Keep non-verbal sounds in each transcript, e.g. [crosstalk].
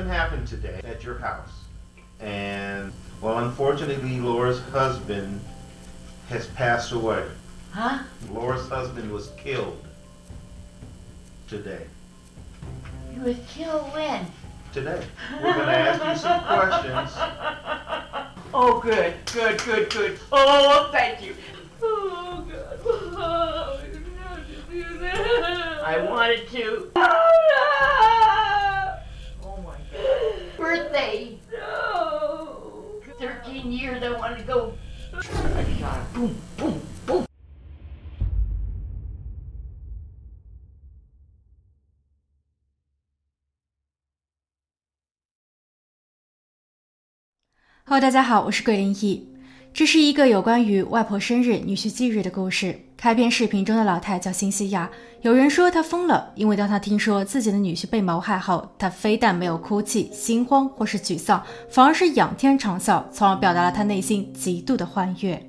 something happened today at your house. And, well, unfortunately, Laura's husband has passed away. Huh? Laura's husband was killed today. He was killed when? Today. We're going to ask you some questions. [laughs] Oh, good, good, good, good. Oh, thank you. Oh, God. Oh, I didn't have to do that. I wanted to. Oh, God. Birthday. No. 13 years I wanted to go. I shot her. Boom, boom, boom. Hello，大家好，我是桂林易。这是一个有关于外婆生日、女婿忌日的故事。开篇视频中的老太叫辛西亚，有人说她疯了，因为当她听说自己的女婿被谋害后，她非但没有哭泣、心慌或是沮丧，反而是仰天长啸，从而表达了她内心极度的欢悦。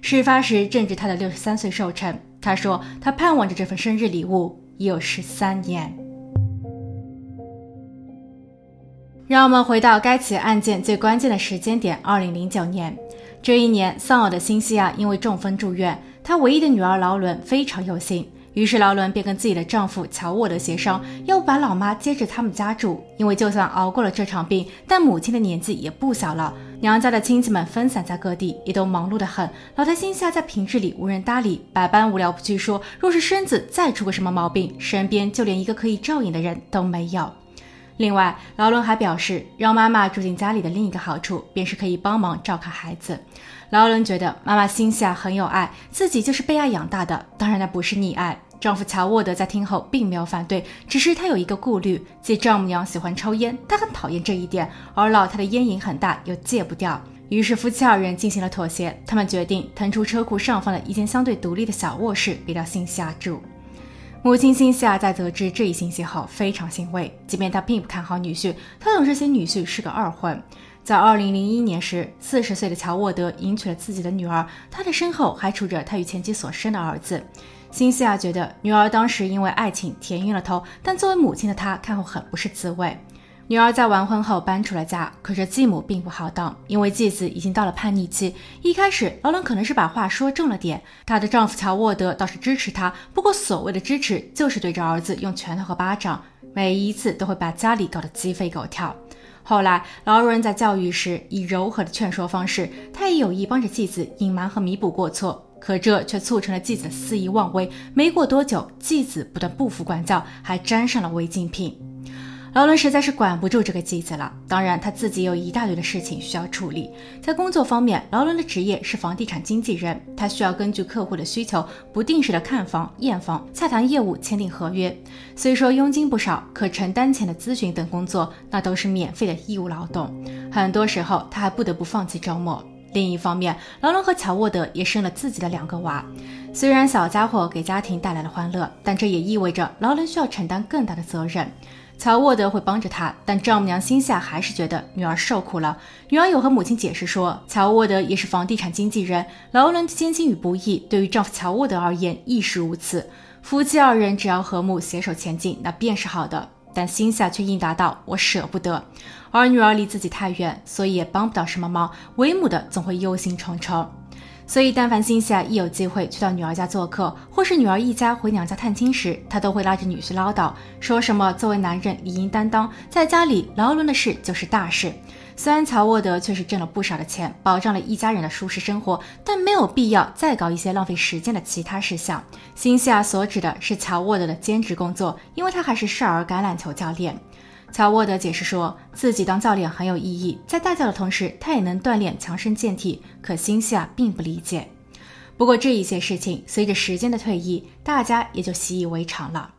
事发时正值她的六十三岁寿辰，她说她盼望着这份生日礼物已有十三年。让我们回到该起案件最关键的时间点，二零零九年。这一年，丧偶的辛西亚因为中风住院，她唯一的女儿劳伦非常忧心，于是劳伦便跟自己的丈夫乔沃德协商，要把老妈接至他们家住。因为就算熬过了这场病，但母亲的年纪也不小了，娘家的亲戚们分散在各地，也都忙碌得很。老太辛西亚在平日里无人搭理，百般无聊不去说，若是身子再出个什么毛病，身边就连一个可以照应的人都没有。另外，劳伦还表示，让妈妈住进家里的另一个好处，便是可以帮忙照看孩子。劳伦觉得妈妈心下很有爱，自己就是被爱养大的，当然那不是溺爱。丈夫乔沃德在听后并没有反对，只是他有一个顾虑，即丈母娘喜欢抽烟，他很讨厌这一点，而老太的烟瘾很大，又戒不掉。于是夫妻二人进行了妥协，他们决定腾出车库上方的一间相对独立的小卧室给到辛西亚住。母亲辛西亚在得知这一信息后非常欣慰，即便她并不看好女婿，她懂这些女婿是个二婚。在二零零一年时，四十岁的乔沃德迎娶了自己的女儿，他的身后还杵着他与前妻所生的儿子。辛西亚觉得女儿当时因为爱情甜晕了头，但作为母亲的她看后很不是滋味。女儿在完婚后搬出了家，可是继母并不好当，因为继子已经到了叛逆期。一开始，劳伦可能是把话说重了点，她的丈夫乔沃德倒是支持她，不过所谓的支持就是对着儿子用拳头和巴掌，每一次都会把家里搞得鸡飞狗跳。后来，劳伦在教育时以柔和的劝说方式，他也有意帮着继子隐瞒和弥补过错，可这却促成了继子的肆意妄为。没过多久，继子不但不服管教，还沾上了违禁品。劳伦实在是管不住这个机子了，当然他自己有一大堆的事情需要处理。在工作方面，劳伦的职业是房地产经纪人，他需要根据客户的需求，不定时的看房、验房、洽谈业务、签订合约。虽说佣金不少，可承担前的咨询等工作，那都是免费的义务劳动。很多时候，他还不得不放弃周末。另一方面，劳伦和乔沃德也生了自己的两个娃。虽然小家伙给家庭带来了欢乐，但这也意味着劳伦需要承担更大的责任。乔沃德会帮着他，但丈母娘心下还是觉得女儿受苦了。女儿有和母亲解释说，乔沃德也是房地产经纪人，劳伦的艰辛与不易对于丈夫乔沃德而言亦是如此。夫妻二人只要和睦携手前进，那便是好的。但心下却应答道：“我舍不得。”而女儿离自己太远，所以也帮不到什么忙。为母的总会忧心忡忡。所以，但凡辛西亚一有机会去到女儿家做客，或是女儿一家回娘家探亲时，他都会拉着女婿唠叨，说什么作为男人理应担当，在家里劳伦的事就是大事。虽然乔沃德确实挣了不少的钱，保障了一家人的舒适生活，但没有必要再搞一些浪费时间的其他事项。辛西亚所指的是乔沃德的兼职工作，因为他还是少儿橄榄球教练。乔沃德解释说，自己当教练很有意义，在带教的同时，他也能锻炼强身健体。可辛西亚并不理解。不过这一些事情随着时间的推移，大家也就习以为常了。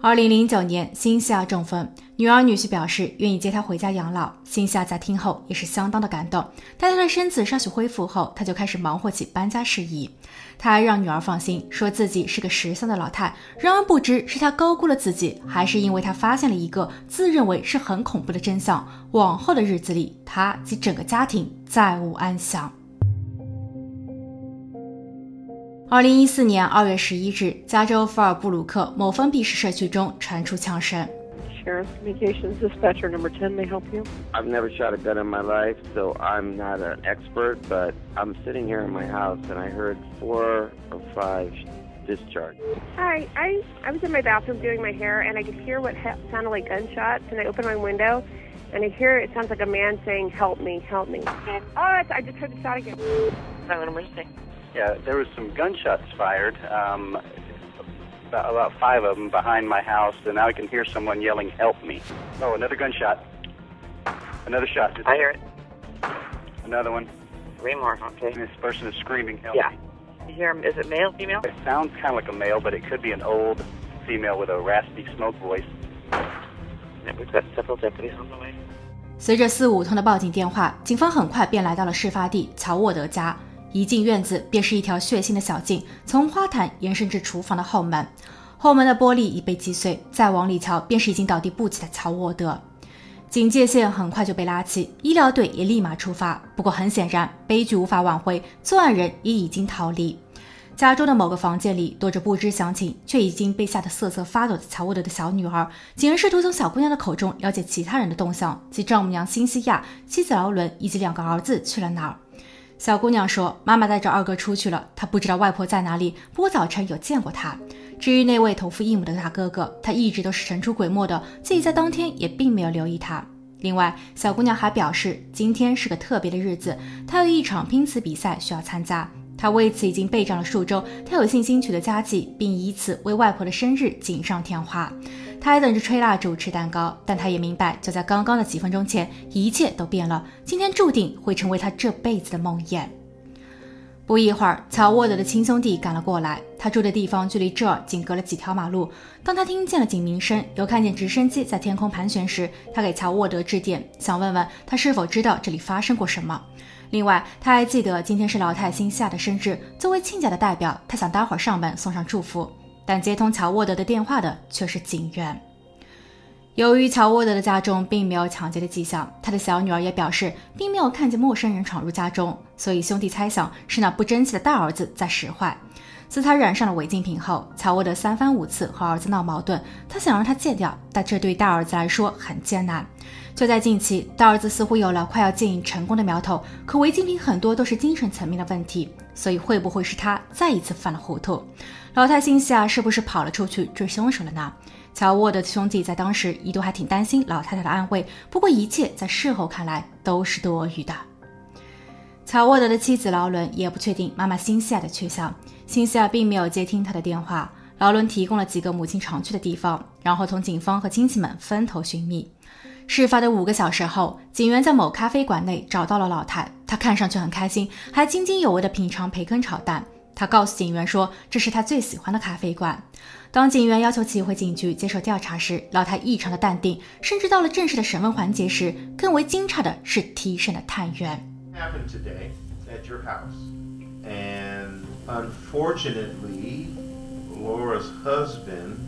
二零零九年，辛西亚中风，女儿女婿表示愿意接她回家养老。辛西亚在听后也是相当的感动。待她的身子稍许恢复后，她就开始忙活起搬家事宜。她还让女儿放心，说自己是个识相的老太。然而不知是她高估了自己，还是因为她发现了一个自认为是很恐怖的真相：往后的日子里，她及整个家庭再无安详。二零一四年二月十一日，加州福尔布鲁克某封闭式社区中传出枪声。 Harris Communications Dispatcher number 10 may help you. I've never shot a gun in my life, so I'm not an expert, but I'm sitting here in my house and I heard four or five discharges. Hi, I, I was in my bathroom doing my hair and I could hear what ha- sounded like gunshots and I opened my window and I hear it sounds like a man saying, help me, help me. Oh, it's, I just heard the shot again. Yeah, there was some gunshots fired. Um, about, about five of them behind my house, and now I can hear someone yelling, "Help me!" Oh, another gunshot. Another shot. I hear it. Another one. Three more, okay. And this person is screaming, "Help Yeah. me!" You hear him, is it male, female? It sounds kind of like a male, but it could be an old female with a raspy smoke voice. Yeah, We've got several deputies on the way. 随着四五通的报警电话，警方很快便来到了事发地乔沃德家。 一进院子，便是一条血腥的小径，从花坛延伸至厨房的后门。后门的玻璃已被击碎，再往里瞧，便是已经倒地不起的乔沃德。警戒线很快就被拉起，医疗队也立马出发。不过很显然，悲剧无法挽回，作案人也已经逃离。家中的某个房间里躲着不知详情却已经被吓得瑟瑟发抖的乔沃德的小女儿。警人试图从小姑娘的口中了解其他人的动向，即丈母娘辛西亚、妻子劳伦以及两个儿子去了哪儿。小姑娘说：“妈妈带着二哥出去了，她不知道外婆在哪里。不过早晨有见过她。至于那位同父异母的大哥哥，他一直都是神出鬼没的，自己在当天也并没有留意他。另外，小姑娘还表示，今天是个特别的日子，她有一场拼词比赛需要参加。她为此已经备战了数周，她有信心取得佳绩，并以此为外婆的生日锦上添花。他还等着吹蜡烛、吃蛋糕，但他也明白，就在刚刚的几分钟前，一切都变了。今天注定会成为他这辈子的梦魇。不一会儿，乔沃德的亲兄弟赶了过来。他住的地方距离这儿仅隔了几条马路。当他听见了警鸣声，又看见直升机在天空盘旋时，他给乔沃德致电，想问问他是否知道这里发生过什么。另外，他还记得今天是老太星下的生日，作为亲家的代表，他想待会儿上门送上祝福。但接通乔沃德的电话的却是警员。由于乔沃德的家中并没有抢劫的迹象，他的小女儿也表示并没有看见陌生人闯入家中，所以兄弟猜想是那不争气的大儿子在使坏。自他染上了违禁品后，乔沃德三番五次和儿子闹矛盾，他想让他戒掉，但这对大儿子来说很艰难。就在近期，大儿子似乎有了快要戒瘾成功的苗头，可违禁品很多都是精神层面的问题，所以会不会是他再一次犯了糊涂？老太心下，是不是跑了出去追凶手了呢？乔沃德的兄弟在当时一度还挺担心老太太的安危，不过一切在事后看来都是多余的。乔沃德的妻子劳伦也不确定妈妈辛西亚的去向，辛西亚并没有接听她的电话。劳伦提供了几个母亲常去的地方，然后同警方和亲戚们分头寻觅。事发的五个小时后，警员在某咖啡馆内找到了老太，她看上去很开心，还津津有味地品尝培根炒蛋。她告诉警员说，这是她最喜欢的咖啡馆。当警员要求其回警局接受调查时，老太异常的淡定，甚至到了正式的审问环节时，更为惊诧的是提审的探员。happened today at your house. And unfortunately, Laura's husband,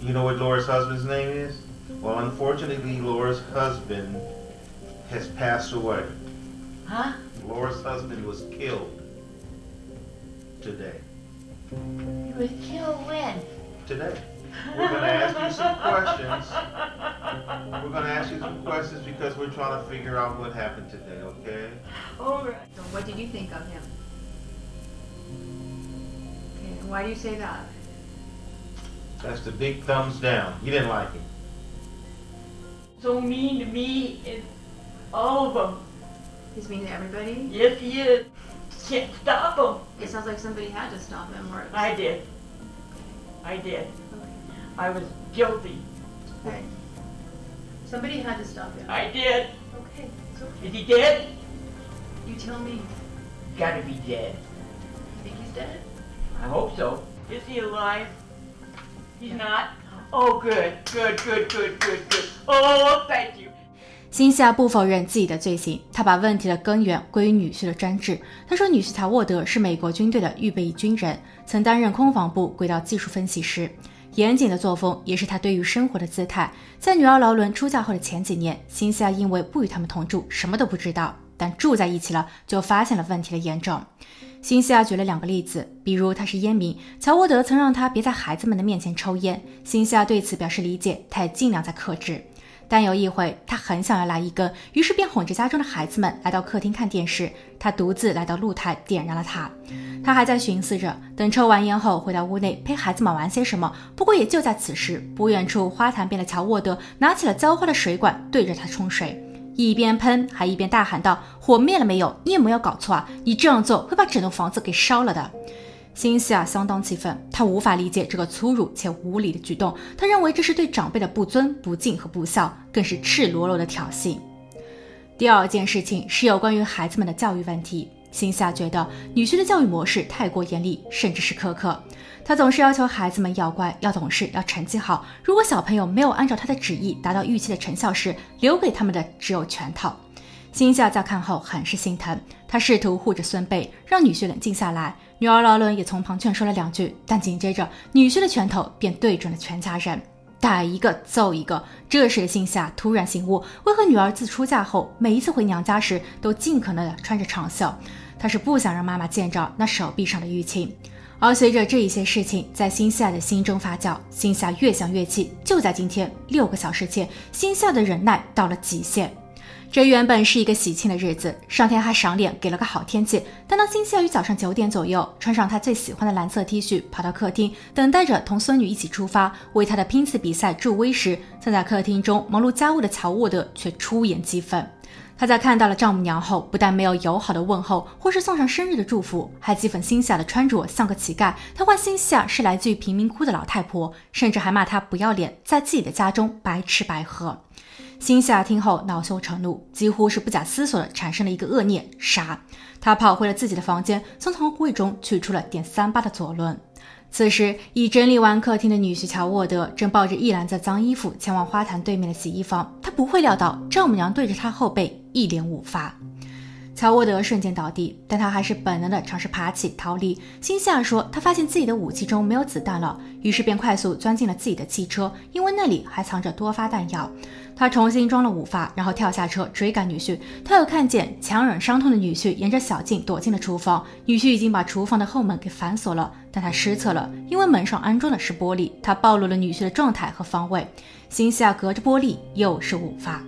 you know what Laura's husband's name is? Well, unfortunately, Laura's husband has passed away. Huh? Laura's husband was killed today. He was killed when? Today. We're going to ask you some [laughs] questions. We're going to ask you some questions because we're trying to figure out what happened today, okay? All right. So what did you think of him? Okay, why do you say that? That's the big thumbs down. You didn't like him. So mean to me and all of them. He's mean to everybody? Yes, he is. Can't stop him. It sounds like somebody had to stop him or I did. I did. I was guilty. Okay. Somebody had to stop him. I did. Okay, okay. Is he dead? You tell me. Gotta be dead. You think he's dead? I hope so. Is he alive? He's not? Oh, good, good, good, good, good, good. Oh, thank you. 辛西亚不否认自己的罪行，他把问题的根源归于女婿的专制。他说，女婿乔沃德是美国军队的预备役军人，曾担任空防部轨道技术分析师。严谨的作风也是他对于生活的姿态。在女儿劳伦出嫁后的前几年，辛西亚因为不与他们同住，什么都不知道，但住在一起了，就发现了问题的严重。辛西亚举了两个例子，比如他是烟民，乔沃德曾让他别在孩子们的面前抽烟，辛西亚对此表示理解，他也尽量在克制。但有一回，他很想要来一根，于是便哄着家中的孩子们来到客厅看电视。他独自来到露台，点燃了它。他还在寻思着，等抽完烟后回到屋内陪孩子们玩些什么。不过也就在此时，不远处花坛边的乔沃德拿起了浇花的水管，对着他冲水，一边喷还一边大喊道：“火灭了没有？你有没有搞错啊？你这样做会把整栋房子给烧了的。”辛西亚相当气愤，他无法理解这个粗鲁且无理的举动，他认为这是对长辈的不尊、不敬和不孝，更是赤裸裸的挑衅。第二件事情是有关于孩子们的教育问题。辛西亚觉得女婿的教育模式太过严厉，甚至是苛刻。他总是要求孩子们要乖、要懂事、要成绩好。如果小朋友没有按照他的旨意达到预期的成效时，留给他们的只有拳头。辛西亚在看后很是心疼，他试图护着孙辈，让女婿冷静下来。女儿劳伦也从旁劝说了两句，但紧接着女婿的拳头便对准了全家人，打一个揍一个。这时的辛夏突然醒悟，为何女儿自出嫁后每一次回娘家时都尽可能的穿着长袖，她是不想让妈妈见着那手臂上的淤青。而随着这一些事情在辛夏的心中发酵，辛夏越想越气。就在今天，六个小时前，辛夏的忍耐到了极限。这原本是一个喜庆的日子，上天还赏脸给了个好天气。但当辛西亚于早上九点左右穿上她最喜欢的蓝色 T 恤，跑到客厅，等待着同孙女一起出发为她的拼刺比赛助威时，正在客厅中忙碌家务的乔沃德却出言讥讽。他在看到了丈母娘后，不但没有友好的问候或是送上生日的祝福，还讥讽辛西亚的穿着像个乞丐。他唤辛夏是来自于贫民窟的老太婆，甚至还骂她不要脸，在自己的家中白吃白喝。辛西亚听后恼羞成怒，几乎是不假思索的产生了一个恶念：杀。他跑回了自己的房间，从床柜中取出了点三八的左轮。此时，已整理完客厅的女婿乔沃德正抱着一篮子脏衣服前往花坛对面的洗衣房。他不会料到丈母娘对着他后背一连五发。乔沃德瞬间倒地，但他还是本能的尝试爬起逃离。辛西亚说，他发现自己的武器中没有子弹了，于是便快速钻进了自己的汽车，因为那里还藏着多发弹药。他重新装了五发，然后跳下车追赶女婿。他又看见强忍伤痛的女婿沿着小径躲进了厨房，女婿已经把厨房的后门给反锁了，但他失策了，因为门上安装的是玻璃，他暴露了女婿的状态和方位。辛西亚隔着玻璃又是五发。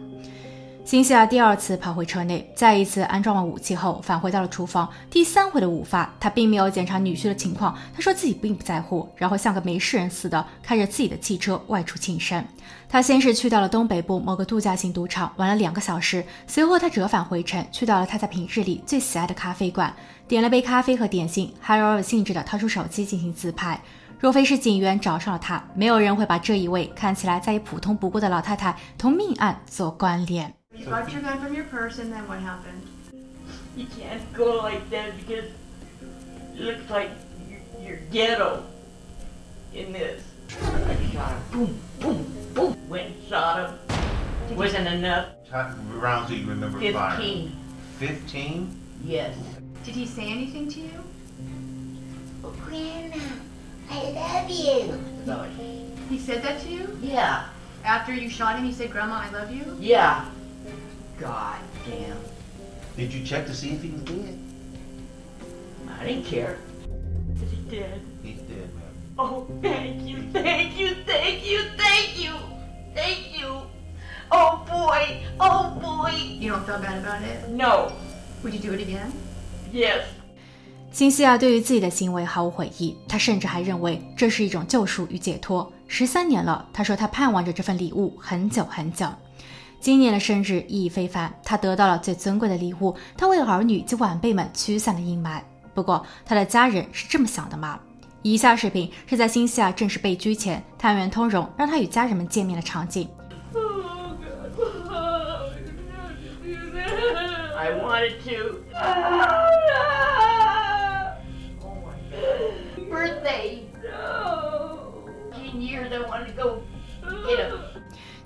辛西亚第二次跑回车内，再一次安装完武器后，返回到了厨房。第三回的午饭，他并没有检查女婿的情况，他说自己并不在乎，然后像个没事人似的开着自己的汽车外出庆生。他先是去到了东北部某个度假型赌场，玩了两个小时，随后他折返回城，去到了他在平日里最喜爱的咖啡馆，点了杯咖啡和点心，还饶有兴致的掏出手机进行自拍。若非是警员找上了他，没有人会把这一位看起来再也普通不过的老太太同命案做关联。You got your gun from your purse, and then what happened? You can't go like that because it looks like you're, you're ghetto in this. I shot him. Boom, boom, boom. Went and shot him. Wasn't enough. How rounds do you remember firing? Fifteen. Fifteen? Yes. Did he say anything to you? Oh, Grandma, I love you. So, He said that to you? yeah, After you shot him, he said, Grandma, I love you? yeah. God damn. Did you check to see if he was dead? I didn't care. Is he dead? He's dead, man. Oh, thank you, thank you, thank you, thank you, thank you. Oh boy, oh boy. You don't feel bad about it? No. Would you do it again? Yes. 辛西亚对于自己的行为毫无悔意，他甚至还认为这是一种救赎与解脱。十三年了，他说他盼望着这份礼物很久很久。 今年的生日意义非凡，他得到了最尊贵的礼物，他为儿女及晚辈们驱散了阴霾。不过，他的家人是这么想的吗？以下视频是在新西亚正式被拘前，探员通融让他与家人们见面的场景。Oh. I wanted to.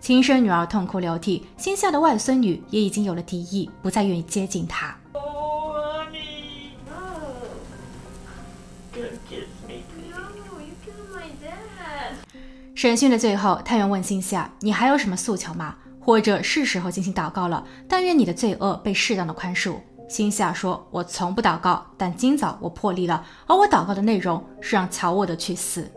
亲生女儿痛哭流涕，辛西亚的外孙女也已经有了敌意，不再愿意接近她。审讯的最后，探员问辛夏：“你还有什么诉求吗？或者是时候进行祷告了？但愿你的罪恶被适当的宽恕。”辛夏说：“我从不祷告，但今早我破例了，而我祷告的内容是让乔沃德去死。”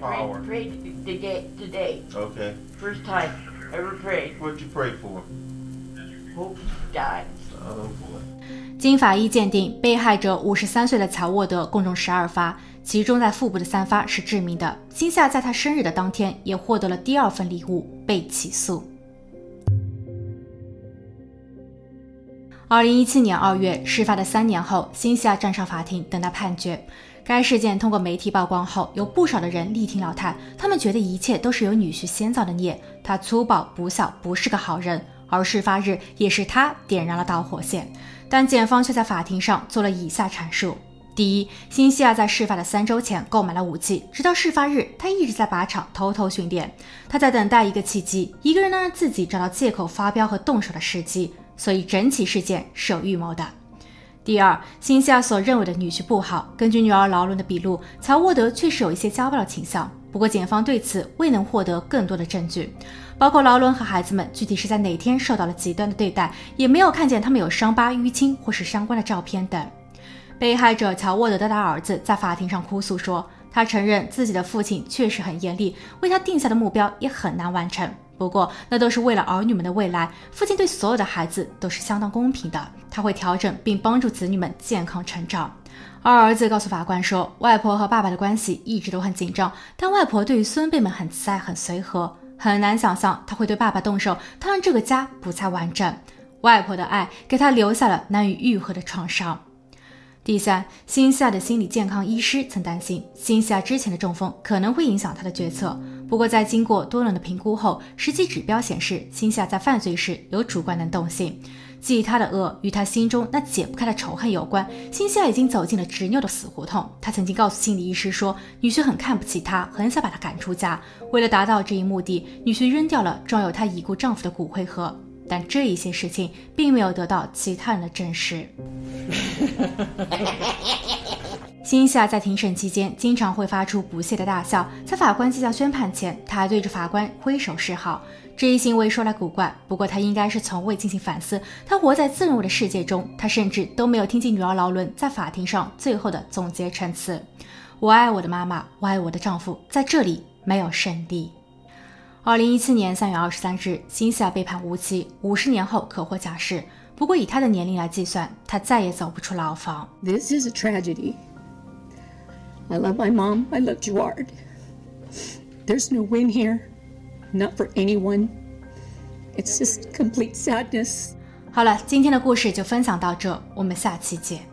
Pray, pray to get today. Okay. First time ever prayed. What you pray for? Hope dies. Oh. 金法医鉴定，被害者五十三岁的乔沃德共中十二发，其中在腹部的三发是致命的。辛夏在他生日的当天也获得了第二份礼物，被起诉。二零一七年二月，事发的三年后，辛夏站上法庭等待判决。该事件通过媒体曝光后，有不少的人力挺老太，他们觉得一切都是由女婿先造的孽，他粗暴不孝，不是个好人。而事发日也是他点燃了导火线。但检方却在法庭上做了以下阐述：第一，辛西亚在事发的三周前购买了武器，直到事发日，他一直在靶场偷偷训练。他在等待一个契机，一个人能让自己找到借口发飙和动手的时机，所以整起事件是有预谋的。第二，辛西亚所认为的女婿不好，根据女儿劳伦的笔录，乔沃德确实有一些家暴的倾向。不过，检方对此未能获得更多的证据，包括劳伦和孩子们具体是在哪天受到了极端的对待，也没有看见他们有伤疤、淤青或是相关的照片等。被害者乔沃德的大儿子在法庭上哭诉说，他承认自己的父亲确实很严厉，为他定下的目标也很难完成。不过，那都是为了儿女们的未来。父亲对所有的孩子都是相当公平的，他会调整并帮助子女们健康成长。二儿子告诉法官说，外婆和爸爸的关系一直都很紧张，但外婆对于孙辈们很慈爱、很随和，很难想象他会对爸爸动手，他让这个家不再完整。外婆的爱给他留下了难以愈合的创伤。第三，辛西亚的心理健康医师曾担心，辛西亚之前的中风可能会影响他的决策。不过，在经过多轮的评估后，实际指标显示，辛夏在犯罪时有主观能动性，即他的恶与他心中那解不开的仇恨有关。辛夏已经走进了执拗的死胡同。他曾经告诉心理医师说，女婿很看不起他，很想把他赶出家。为了达到这一目的，女婿扔掉了装有他已故丈夫的骨灰盒。但这一些事情并没有得到其他人的证实。[laughs] 辛夏在庭审期间经常会发出不屑的大笑，在法官即将宣判前，他还对着法官挥手示好。这一行为说来古怪，不过他应该是从未进行反思。他活在自认为的世界中，他甚至都没有听见女儿劳伦在法庭上最后的总结陈词：“我爱我的妈妈，我爱我的丈夫，在这里没有胜利。”二零一七年三月二十三日，辛西亚被判无期，五十年后可获假释。不过以他的年龄来计算，他再也走不出牢房。This is a tragedy. I love my mom. I love Gerard. There's no win here, not for anyone. It's just complete sadness. 好了，今天的故事就分享到这，我们下期见。